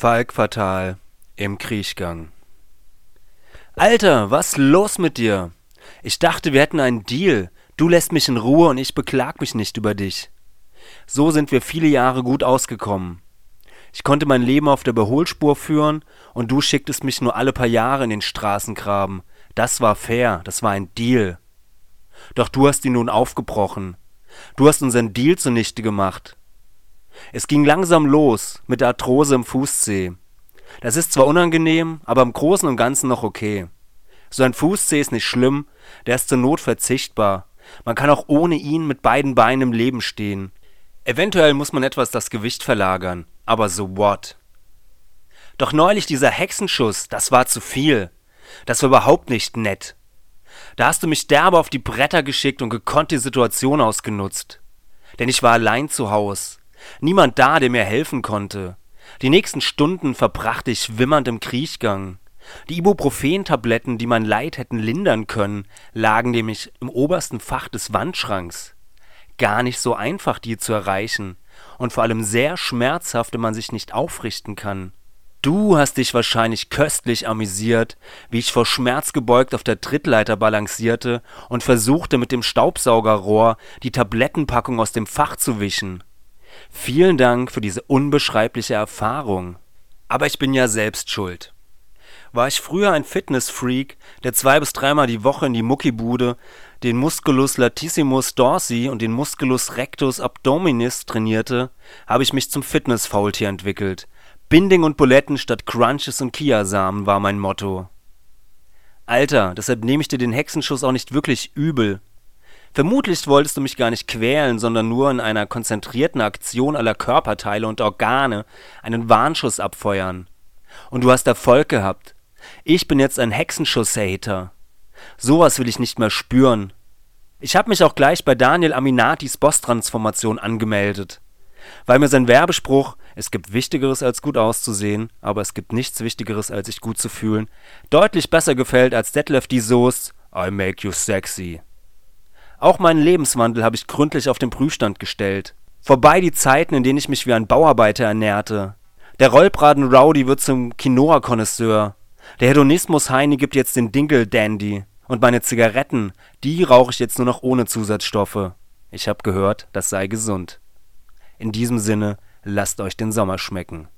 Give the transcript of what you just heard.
Falk Fatal im Kriechgang. Alter, was los mit dir? Ich dachte, wir hätten einen Deal. Du lässt mich in Ruhe und ich beklag mich nicht über dich. So sind wir viele Jahre gut ausgekommen. Ich konnte mein Leben auf der Überholspur führen und du schicktest mich nur alle paar Jahre in den Straßengraben. Das war fair, das war ein Deal. Doch du hast ihn nun aufgebrochen. Du hast unseren Deal zunichte gemacht. Es ging langsam los mit der Arthrose im Fußzeh. Das ist zwar unangenehm, aber im Großen und Ganzen noch okay. So ein Fußzeh ist nicht schlimm, der ist zur Not verzichtbar. Man kann auch ohne ihn mit beiden Beinen im Leben stehen. Eventuell muss man etwas das Gewicht verlagern, aber so what? Doch neulich dieser Hexenschuss, das war zu viel. Das war überhaupt nicht nett. Da hast du mich derbe auf die Bretter geschickt und gekonnt die Situation ausgenutzt. Denn ich war allein zu Haus. Niemand da, der mir helfen konnte. Die nächsten Stunden verbrachte ich wimmernd im Kriechgang. Die Ibuprofen-Tabletten, die mein Leid hätten lindern können, lagen nämlich im obersten Fach des Wandschranks. Gar nicht so einfach, die zu erreichen. Und vor allem sehr schmerzhaft, wenn man sich nicht aufrichten kann. Du hast dich wahrscheinlich köstlich amüsiert, wie ich vor Schmerz gebeugt auf der Trittleiter balancierte und versuchte mit dem Staubsaugerrohr die Tablettenpackung aus dem Fach zu wischen. Vielen Dank für diese unbeschreibliche Erfahrung. Aber ich bin ja selbst schuld. War ich früher ein Fitnessfreak, der zwei bis dreimal die Woche in die Muckibude den Musculus latissimus dorsi und den Musculus rectus abdominis trainierte, habe ich mich zum Fitnessfaultier entwickelt. Binding und Buletten statt Crunches und Kiasamen war mein Motto. Alter, deshalb nehme ich dir den Hexenschuss auch nicht wirklich übel. Vermutlich wolltest du mich gar nicht quälen, sondern nur in einer konzentrierten Aktion aller Körperteile und Organe einen Warnschuss abfeuern. Und du hast Erfolg gehabt. Ich bin jetzt ein Hexenschuss-Hater. Sowas will ich nicht mehr spüren. Ich habe mich auch gleich bei Daniel Aminatis Boss-Transformation angemeldet. Weil mir sein Werbespruch, es gibt Wichtigeres als gut auszusehen, aber es gibt nichts Wichtigeres als sich gut zu fühlen, deutlich besser gefällt als Detlef die Soest, I make you sexy. Auch meinen Lebenswandel habe ich gründlich auf den Prüfstand gestellt. Vorbei die Zeiten, in denen ich mich wie ein Bauarbeiter ernährte. Der Rollbraten Rowdy wird zum Quinoa-Konnoisseur. Der Hedonismus-Heini gibt jetzt den Dinkel-Dandy. Und meine Zigaretten, die rauche ich jetzt nur noch ohne Zusatzstoffe. Ich hab gehört, das sei gesund. In diesem Sinne, lasst euch den Sommer schmecken.